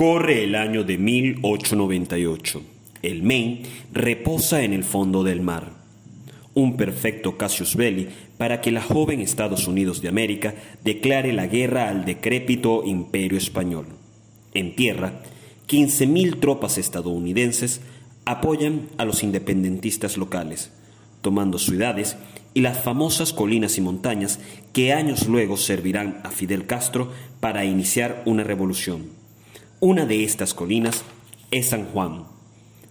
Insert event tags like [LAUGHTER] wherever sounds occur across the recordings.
Corre el año de 1898. El Maine reposa en el fondo del mar. Un perfecto casus belli para que la joven Estados Unidos de América declare la guerra al decrépito imperio español. En tierra, 15.000 tropas estadounidenses apoyan a los independentistas locales, tomando ciudades y las famosas colinas y montañas que años luego servirán a Fidel Castro para iniciar una revolución. Una de estas colinas es San Juan,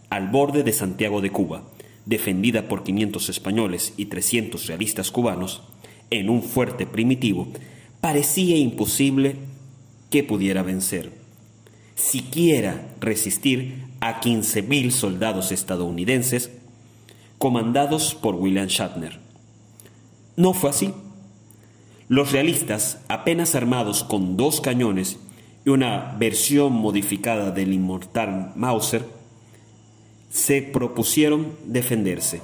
al borde de Santiago de Cuba, defendida por 500 españoles y 300 realistas cubanos, en un fuerte primitivo, parecía imposible que pudiera vencer, siquiera resistir a 15.000 soldados estadounidenses comandados por William Shatner. No fue así. Los realistas, apenas armados con dos cañones una versión modificada del inmortal Mauser, se propusieron defenderse.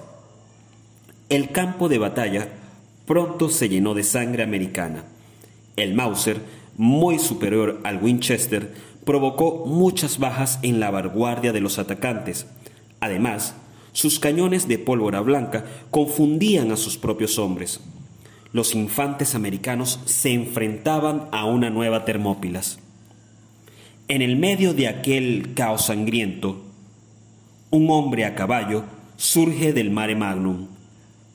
El campo de batalla pronto se llenó de sangre americana. El Mauser, muy superior al Winchester, provocó muchas bajas en la vanguardia de los atacantes. Además, sus cañones de pólvora blanca confundían a sus propios hombres. Los infantes americanos se enfrentaban a una nueva Termópilas. En el medio de aquel caos sangriento, un hombre a caballo surge del mare magnum.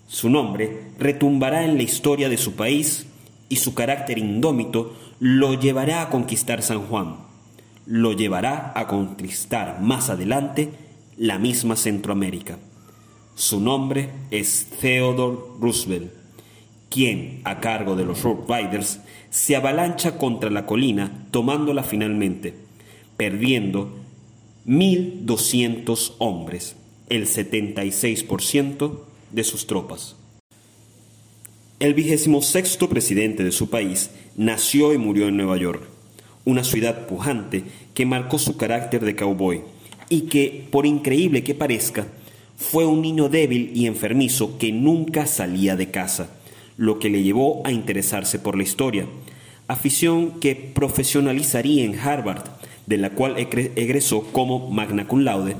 Su nombre retumbará en la historia de su país y su carácter indómito lo llevará a conquistar San Juan. Lo llevará a conquistar más adelante la misma Centroamérica. Su nombre es Theodore Roosevelt, quien, a cargo de los Road Riders, se avalancha contra la colina tomándola finalmente, perdiendo 1.200 hombres, el 76% de sus tropas. El vigésimo sexto presidente de su país nació y murió en Nueva York, una ciudad pujante que marcó su carácter de cowboy y que, por increíble que parezca, fue un niño débil y enfermizo que nunca salía de casa, lo que le llevó a interesarse por la historia, afición que profesionalizaría en Harvard, de la cual egresó como magna cum laude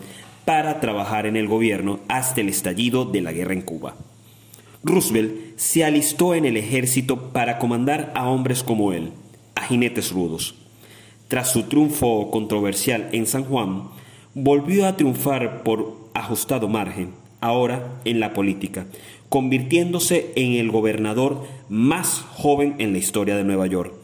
para trabajar en el gobierno hasta el estallido de la guerra en Cuba. Roosevelt se alistó en el ejército para comandar a hombres como él, a jinetes rudos. Tras su triunfo controversial en San Juan, volvió a triunfar por ajustado margen, ahora en la política, convirtiéndose en el gobernador más joven en la historia de Nueva York,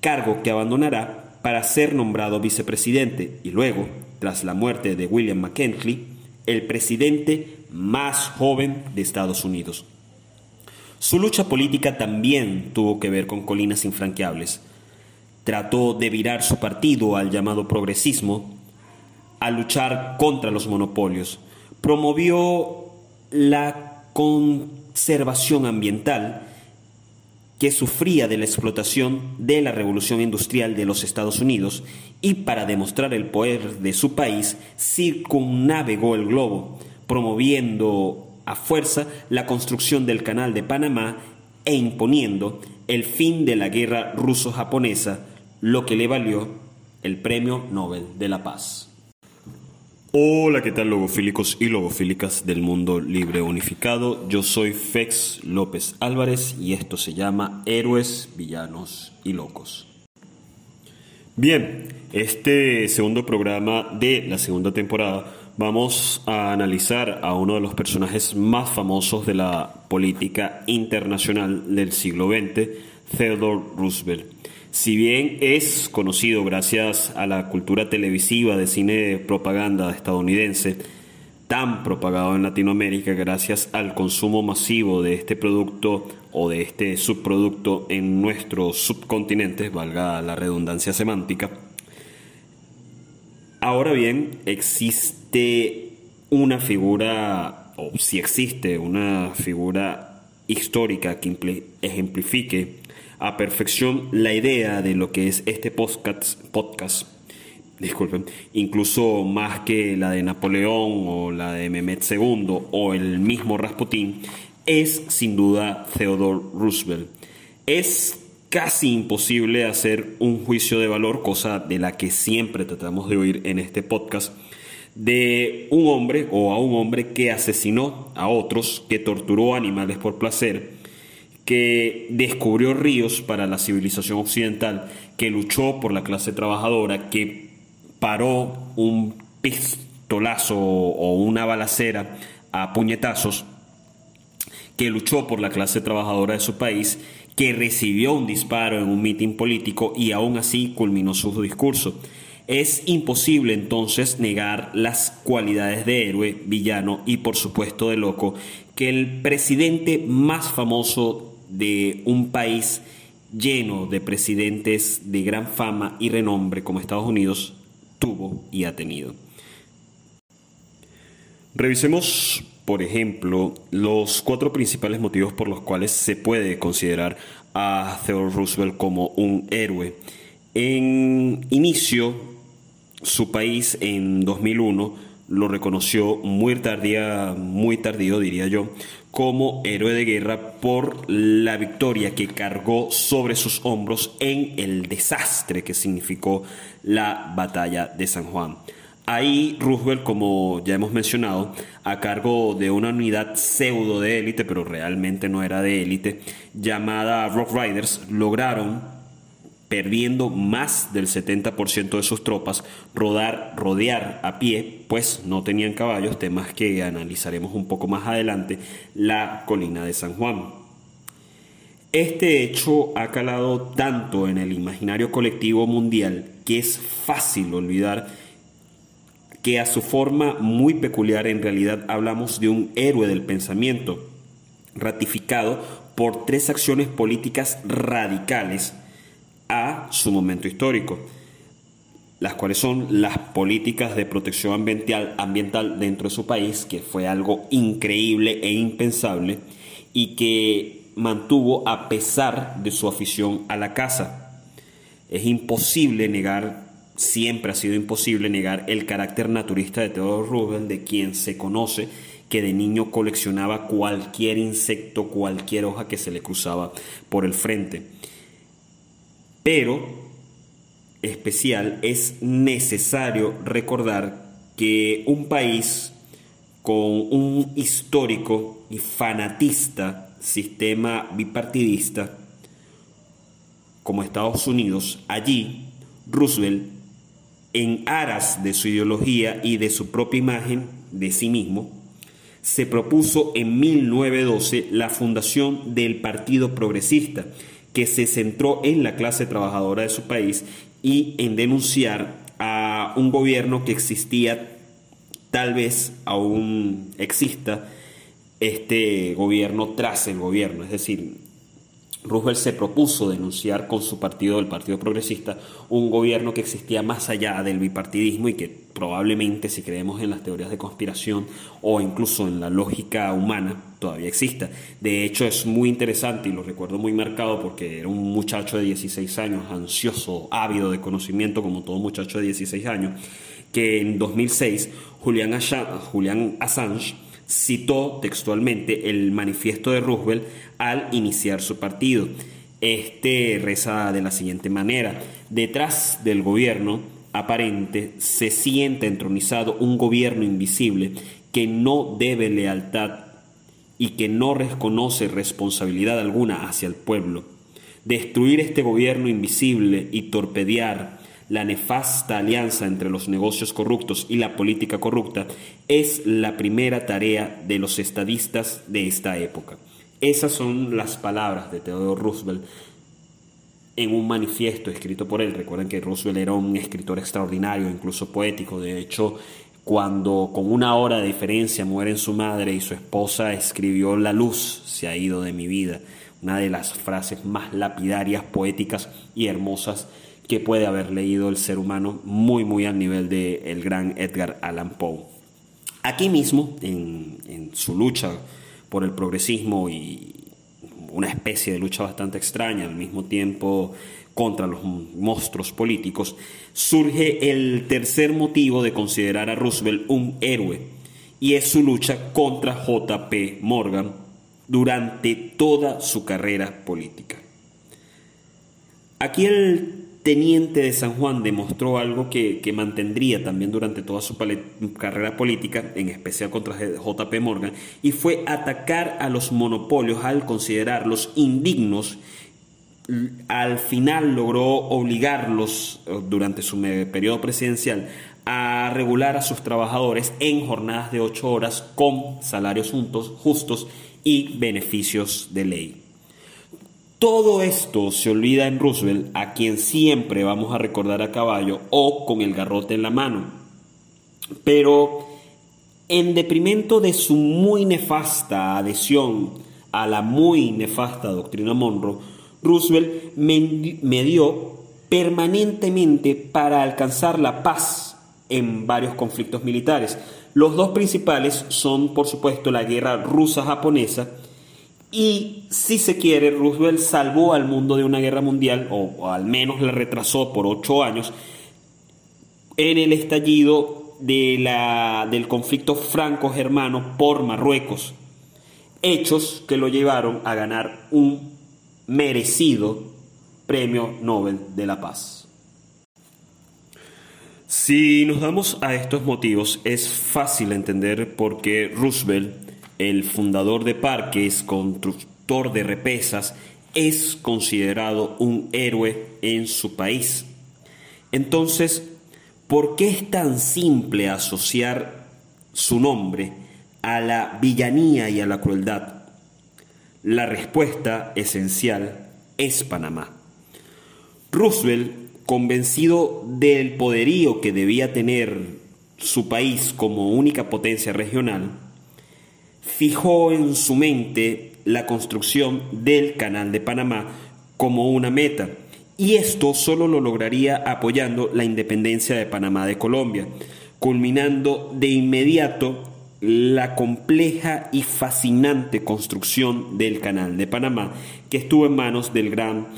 cargo que abandonará para ser nombrado vicepresidente y luego, tras la muerte de William McKinley, el presidente más joven de Estados Unidos. Su lucha política también tuvo que ver con colinas infranqueables. Trató de virar su partido al llamado progresismo, a luchar contra los monopolios. Promovió la conservación ambiental que sufría de la explotación de la revolución industrial de los Estados Unidos y para demostrar el poder de su país circunnavegó el globo, promoviendo a fuerza la construcción del canal de Panamá e imponiendo el fin de la guerra ruso-japonesa, lo que le valió el Premio Nobel de la Paz. Hola, ¿qué tal logofílicos y logofílicas del mundo libre unificado? Yo soy Fex López Álvarez y esto se llama Héroes, Villanos y Locos. Bien, este segundo programa de la segunda temporada vamos a analizar a uno de los personajes más famosos de la política internacional del siglo XX, Theodore Roosevelt. Si bien es conocido gracias a la cultura televisiva de cine de propaganda estadounidense, tan propagado en Latinoamérica gracias al consumo masivo de este producto o de este subproducto en nuestros subcontinentes, valga la redundancia semántica. Ahora bien, existe una figura, o si existe una figura histórica que ejemplifique a perfección la idea de lo que es este podcast, podcast disculpen, incluso más que la de Napoleón o la de Mehmet II o el mismo Rasputín, es sin duda Theodore Roosevelt. Es casi imposible hacer un juicio de valor, cosa de la que siempre tratamos de oír en este podcast, de un hombre o a un hombre que asesinó a otros, que torturó animales por placer, que descubrió ríos para la civilización occidental, que luchó por la clase trabajadora, que paró un pistolazo o una balacera a puñetazos, que luchó por la clase trabajadora de su país que recibió un disparo en un mitin político y aún así culminó su discurso. Es imposible entonces negar las cualidades de héroe, villano y por supuesto de loco que el presidente más famoso de un país lleno de presidentes de gran fama y renombre como Estados Unidos tuvo y ha tenido. Revisemos por ejemplo, los cuatro principales motivos por los cuales se puede considerar a Theodore Roosevelt como un héroe. En inicio, su país en 2001 lo reconoció muy tardía, muy tardío diría yo, como héroe de guerra por la victoria que cargó sobre sus hombros en el desastre que significó la batalla de San Juan. Ahí Roosevelt, como ya hemos mencionado, a cargo de una unidad pseudo de élite, pero realmente no era de élite, llamada Rock Riders, lograron, perdiendo más del 70% de sus tropas, rodar, rodear a pie, pues no tenían caballos, temas que analizaremos un poco más adelante, la colina de San Juan. Este hecho ha calado tanto en el imaginario colectivo mundial que es fácil olvidar que a su forma muy peculiar en realidad hablamos de un héroe del pensamiento, ratificado por tres acciones políticas radicales a su momento histórico, las cuales son las políticas de protección ambiental, dentro de su país, que fue algo increíble e impensable, y que mantuvo a pesar de su afición a la caza. Es imposible negar siempre ha sido imposible negar el carácter naturista de Theodore Roosevelt, de quien se conoce que de niño coleccionaba cualquier insecto, cualquier hoja que se le cruzaba por el frente. Pero, especial, es necesario recordar que un país con un histórico y fanatista sistema bipartidista como Estados Unidos, allí Roosevelt en aras de su ideología y de su propia imagen de sí mismo, se propuso en 1912 la fundación del Partido Progresista, que se centró en la clase trabajadora de su país y en denunciar a un gobierno que existía, tal vez aún exista, este gobierno tras el gobierno, es decir, Roosevelt se propuso denunciar con su partido, el Partido Progresista, un gobierno que existía más allá del bipartidismo y que probablemente, si creemos en las teorías de conspiración o incluso en la lógica humana, todavía exista. De hecho, es muy interesante y lo recuerdo muy marcado porque era un muchacho de 16 años, ansioso, ávido de conocimiento, como todo muchacho de 16 años, que en 2006 Julian Assange citó textualmente el manifiesto de Roosevelt al iniciar su partido. Este reza de la siguiente manera, detrás del gobierno aparente se siente entronizado un gobierno invisible que no debe lealtad y que no reconoce responsabilidad alguna hacia el pueblo. Destruir este gobierno invisible y torpedear la nefasta alianza entre los negocios corruptos y la política corrupta es la primera tarea de los estadistas de esta época. Esas son las palabras de Theodore Roosevelt en un manifiesto escrito por él. Recuerden que Roosevelt era un escritor extraordinario, incluso poético. De hecho, cuando con una hora de diferencia mueren su madre y su esposa, escribió La luz se ha ido de mi vida. Una de las frases más lapidarias, poéticas y hermosas que puede haber leído el ser humano muy, muy al nivel del el gran Edgar Allan Poe. Aquí mismo, en, su lucha por el progresismo y una especie de lucha bastante extraña, al mismo tiempo contra los monstruos políticos, surge el tercer motivo de considerar a Roosevelt un héroe, y es su lucha contra JP Morgan durante toda su carrera política. Aquí el teniente de San Juan demostró algo que, mantendría también durante toda su carrera política, en especial contra JP Morgan, y fue atacar a los monopolios al considerarlos indignos. Al final logró obligarlos eh, durante su periodo presidencial a regular a sus trabajadores en jornadas de ocho horas con salarios justos y beneficios de ley. Todo esto se olvida en Roosevelt, a quien siempre vamos a recordar a caballo o con el garrote en la mano. Pero en deprimento de su muy nefasta adhesión a la muy nefasta doctrina Monroe, Roosevelt medió permanentemente para alcanzar la paz en varios conflictos militares. Los dos principales son, por supuesto, la guerra rusa-japonesa y si se quiere, Roosevelt salvó al mundo de una guerra mundial, o, al menos la retrasó por ocho años, en el estallido de la, del conflicto franco-germano por Marruecos. Hechos que lo llevaron a ganar un merecido premio Nobel de la Paz. Si nos damos a estos motivos, es fácil entender por qué Roosevelt el fundador de parques, constructor de represas, es considerado un héroe en su país. Entonces, ¿por qué es tan simple asociar su nombre a la villanía y a la crueldad? La respuesta esencial es Panamá. Roosevelt, convencido del poderío que debía tener su país como única potencia regional, fijó en su mente la construcción del Canal de Panamá como una meta, y esto solo lo lograría apoyando la independencia de Panamá de Colombia, culminando de inmediato la compleja y fascinante construcción del Canal de Panamá, que estuvo en manos del gran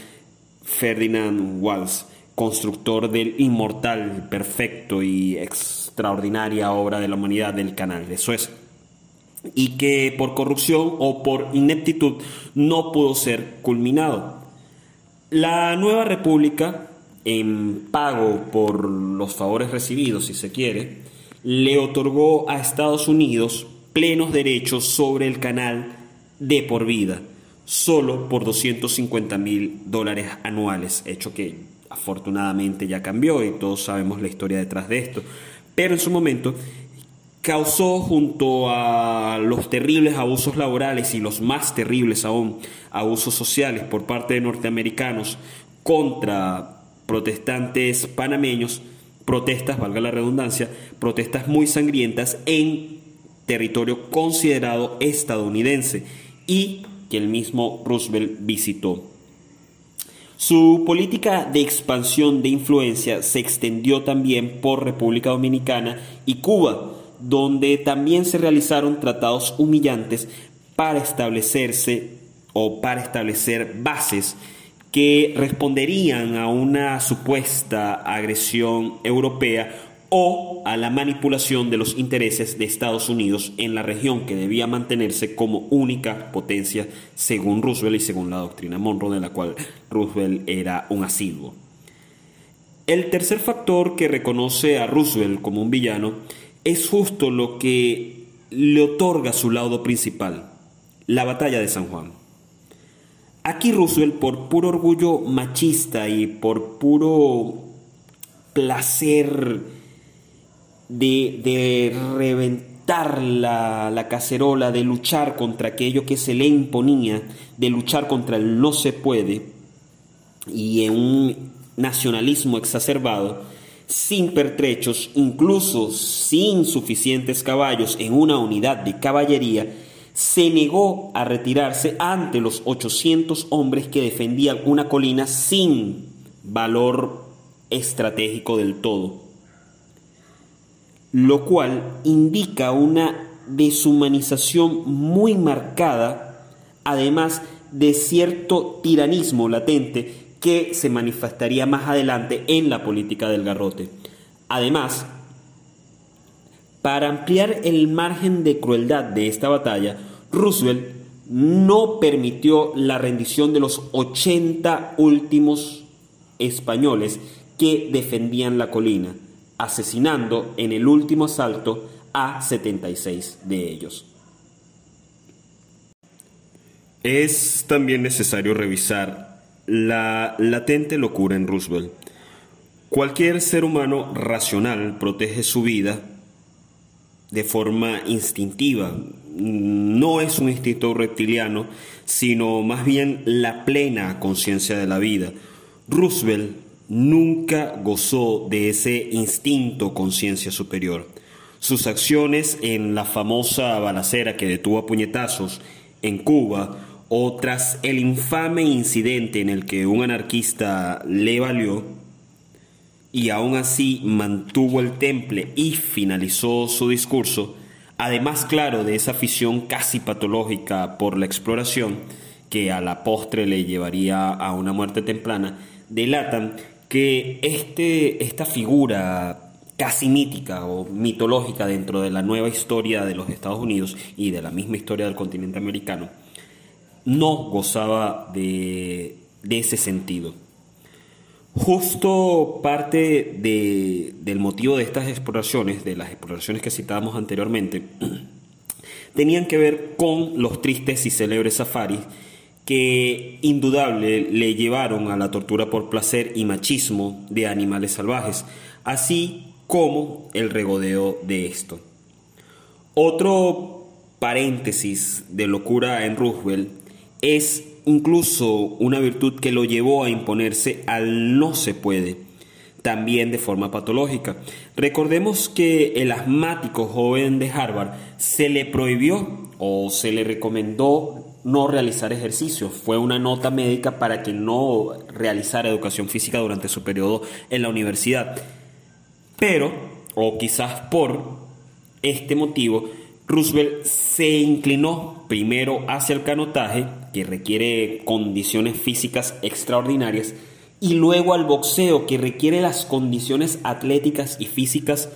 Ferdinand Walsh, constructor del inmortal, perfecto y extraordinaria obra de la humanidad del Canal de Suez y que por corrupción o por ineptitud no pudo ser culminado. La nueva república, en pago por los favores recibidos, si se quiere, le otorgó a Estados Unidos plenos derechos sobre el canal de por vida, solo por 250 mil dólares anuales, hecho que afortunadamente ya cambió y todos sabemos la historia detrás de esto. Pero en su momento causó junto a los terribles abusos laborales y los más terribles aún abusos sociales por parte de norteamericanos contra protestantes panameños, protestas, valga la redundancia, protestas muy sangrientas en territorio considerado estadounidense y que el mismo Roosevelt visitó. Su política de expansión de influencia se extendió también por República Dominicana y Cuba, donde también se realizaron tratados humillantes para establecerse o para establecer bases que responderían a una supuesta agresión europea o a la manipulación de los intereses de Estados Unidos en la región que debía mantenerse como única potencia según Roosevelt y según la doctrina Monroe de la cual Roosevelt era un asiduo. El tercer factor que reconoce a Roosevelt como un villano es justo lo que le otorga su laudo principal, la batalla de San Juan. Aquí Roosevelt, por puro orgullo machista y por puro placer de, reventar la, la, cacerola, de luchar contra aquello que se le imponía, de luchar contra el no se puede, y en un nacionalismo exacerbado, sin pertrechos, incluso sin suficientes caballos en una unidad de caballería, se negó a retirarse ante los 800 hombres que defendían una colina sin valor estratégico del todo, lo cual indica una deshumanización muy marcada, además de cierto tiranismo latente que se manifestaría más adelante en la política del garrote. Además, para ampliar el margen de crueldad de esta batalla, Roosevelt no permitió la rendición de los 80 últimos españoles que defendían la colina, asesinando en el último asalto a 76 de ellos. Es también necesario revisar la latente locura en Roosevelt. Cualquier ser humano racional protege su vida de forma instintiva. No es un instinto reptiliano, sino más bien la plena conciencia de la vida. Roosevelt nunca gozó de ese instinto conciencia superior. Sus acciones en la famosa balacera que detuvo a puñetazos en Cuba o tras el infame incidente en el que un anarquista le valió y aún así mantuvo el temple y finalizó su discurso, además claro de esa afición casi patológica por la exploración que a la postre le llevaría a una muerte temprana, delatan que este, esta figura casi mítica o mitológica dentro de la nueva historia de los Estados Unidos y de la misma historia del continente americano, no gozaba de, de ese sentido. Justo parte de, del motivo de estas exploraciones, de las exploraciones que citábamos anteriormente, [CLEARS THROAT] tenían que ver con los tristes y célebres safaris que indudable le llevaron a la tortura por placer y machismo de animales salvajes, así como el regodeo de esto. Otro paréntesis de locura en Roosevelt es incluso una virtud que lo llevó a imponerse al no se puede, también de forma patológica. Recordemos que el asmático joven de Harvard se le prohibió o se le recomendó no realizar ejercicio. Fue una nota médica para que no realizara educación física durante su periodo en la universidad. Pero, o quizás por este motivo, Roosevelt se inclinó primero hacia el canotaje, que requiere condiciones físicas extraordinarias, y luego al boxeo, que requiere las condiciones atléticas y físicas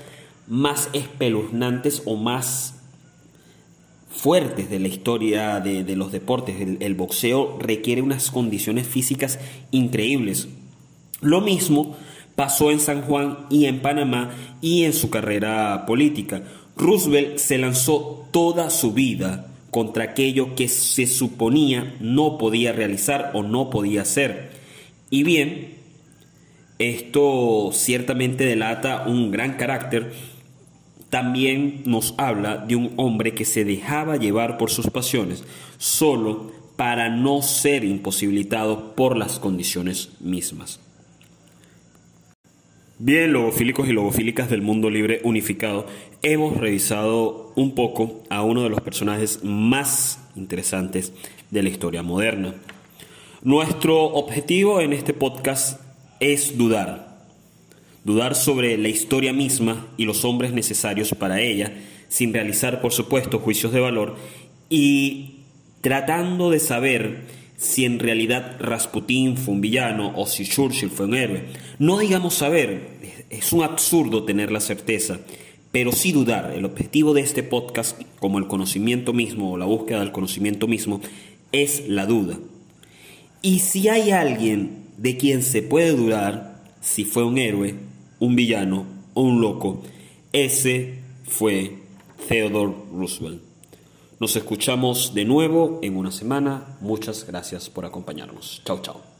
más espeluznantes o más fuertes de la historia de, los deportes. El, boxeo requiere unas condiciones físicas increíbles. Lo mismo pasó en San Juan y en Panamá y en su carrera política. Roosevelt se lanzó toda su vida contra aquello que se suponía no podía realizar o no podía hacer. Y bien, esto ciertamente delata un gran carácter también nos habla de un hombre que se dejaba llevar por sus pasiones solo para no ser imposibilitado por las condiciones mismas. Bien, logofílicos y logofílicas del mundo libre unificado, hemos revisado un poco a uno de los personajes más interesantes de la historia moderna. Nuestro objetivo en este podcast es dudar, dudar sobre la historia misma y los hombres necesarios para ella, sin realizar, por supuesto, juicios de valor, y tratando de saber si en realidad Rasputín fue un villano o si Churchill fue un héroe. No digamos saber, es un absurdo tener la certeza, pero sí dudar. El objetivo de este podcast, como el conocimiento mismo o la búsqueda del conocimiento mismo, es la duda. Y si hay alguien de quien se puede dudar si fue un héroe, un villano o un loco, ese fue Theodore Roosevelt. Nos escuchamos de nuevo en una semana. Muchas gracias por acompañarnos. Chao, chao.